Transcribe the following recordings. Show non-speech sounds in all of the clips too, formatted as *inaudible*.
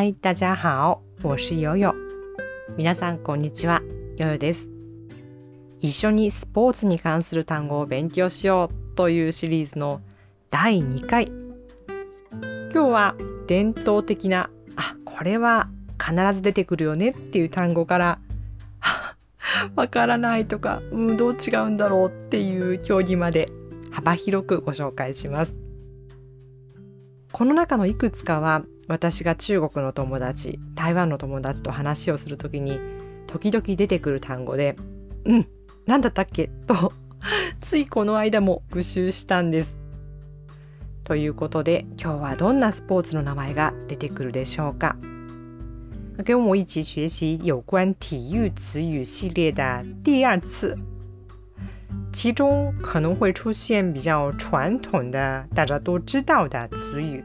嗨，大家好，我是悠悠。皆さんこんにちは、ヨヨです。一緒にスポーツに関する単語を勉強しようというシリーズの第2回。今日は伝統的な、あ、これは必ず出てくるよねっていう単語から *laughs* わからないとか、うん、どう違うんだろうっていう競技まで幅広くご紹介します。この中のいくつかは私が中国の友達台湾の友達と話をする時に時々出てくる単語で「うん何だったっけ? *laughs*」とついこの間も復習したんです。ということで今日はどんなスポーツの名前が出てくるでしょうか？跟我一起学习有关体育词语系列的第二次，其中可能会出现比较传统的、大家都知道的词语。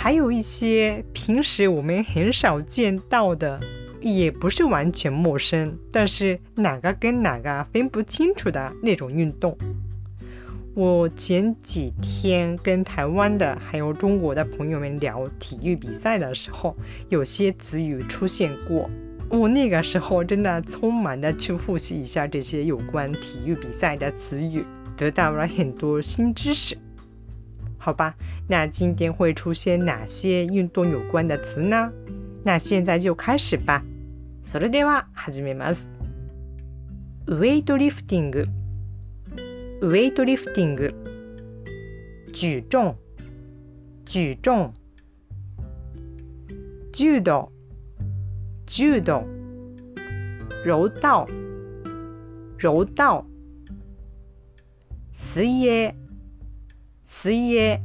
还有一些平时我们很少见到的，也不是完全陌生，但是哪个跟哪个分不清楚的那种运动。我前几天跟台湾的还有中国的朋友们聊体育比赛的时候，有些词语出现过。我那个时候真的匆忙的去复习一下这些有关体育比赛的词语，得到了很多新知识。好吧，那今天会出现哪些运动有关的词呢？那现在就开始吧。それでは始めます。ウェイトリフティング、ウェイトリフティング、举重、举重、柔道、柔道、柔道、柔道、水泳。水泳、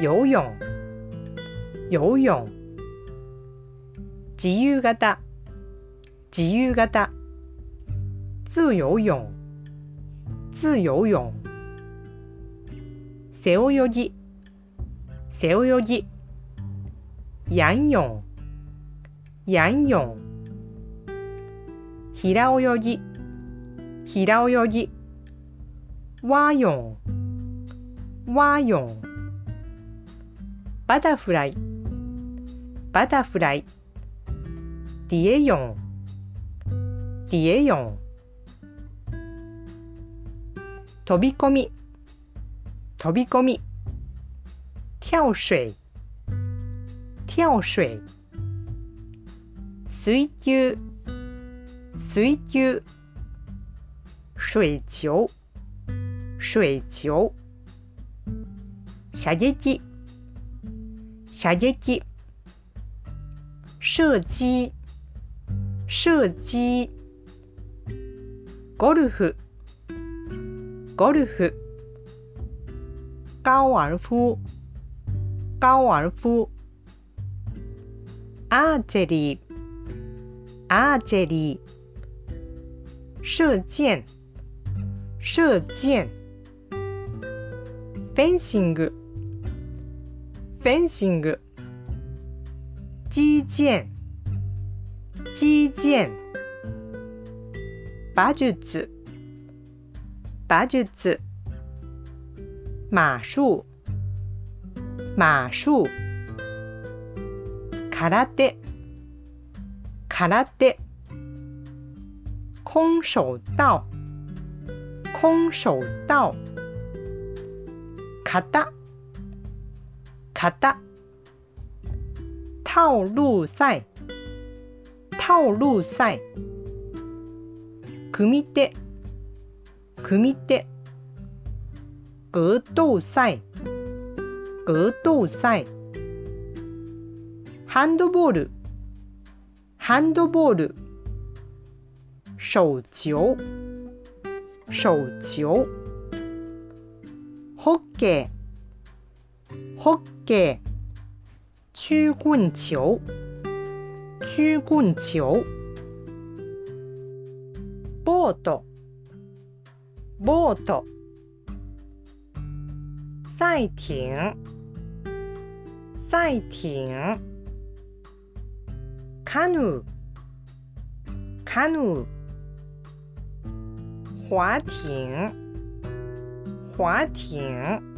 游泳、游泳、自由形、自由形、自由泳、自由泳、背泳ぎ、背泳ぎ、仰泳、仰泳、平泳ぎ、平泳ぎ、蛙泳、蛙泳バタフライ。バタフライ。蝶泳。蝶泳。飛び込み。飛び込み。跳水。跳水。水球。水球。水球。水球。射撃。射撃。射击射击ゴルフ。ゴルフ。高尔夫。高尔夫。アーチェリー。アーチェリー。射箭。射箭。フェンシング。フェンシング。击剑击剑馬術。馬術。馬術。馬術。空手。空手。空手。道空手。道型型套路赛套路赛組手。組手。格鬥賽格鬥賽ハンドボール。ハンドボール。手球手球ホッケー。ホッケー。け曲棍球曲棍球ボートボート赛艇赛艇カヌーカヌー滑艇滑艇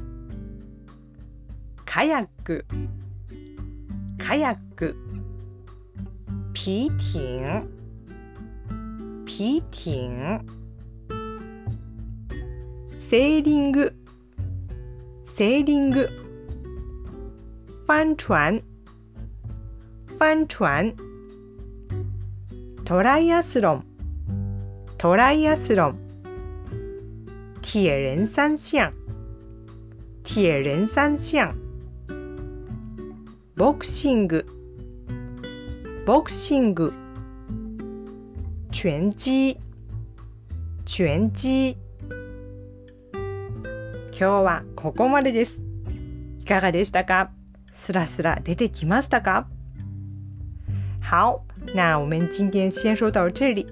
カヤックカヤック皮艇皮艇セーリング。セーリン。グ帆船帆船トライアスロン。トライアスロン。铁人三项铁人三项ボクシングボクシング拳击拳击。今日はここまでです。いかがでしたか？スラスラ出てきましたか？好，那我们今天先说到这里，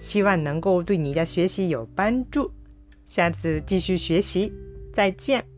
希望能够对你的学习有帮助。下次继续学习，再见。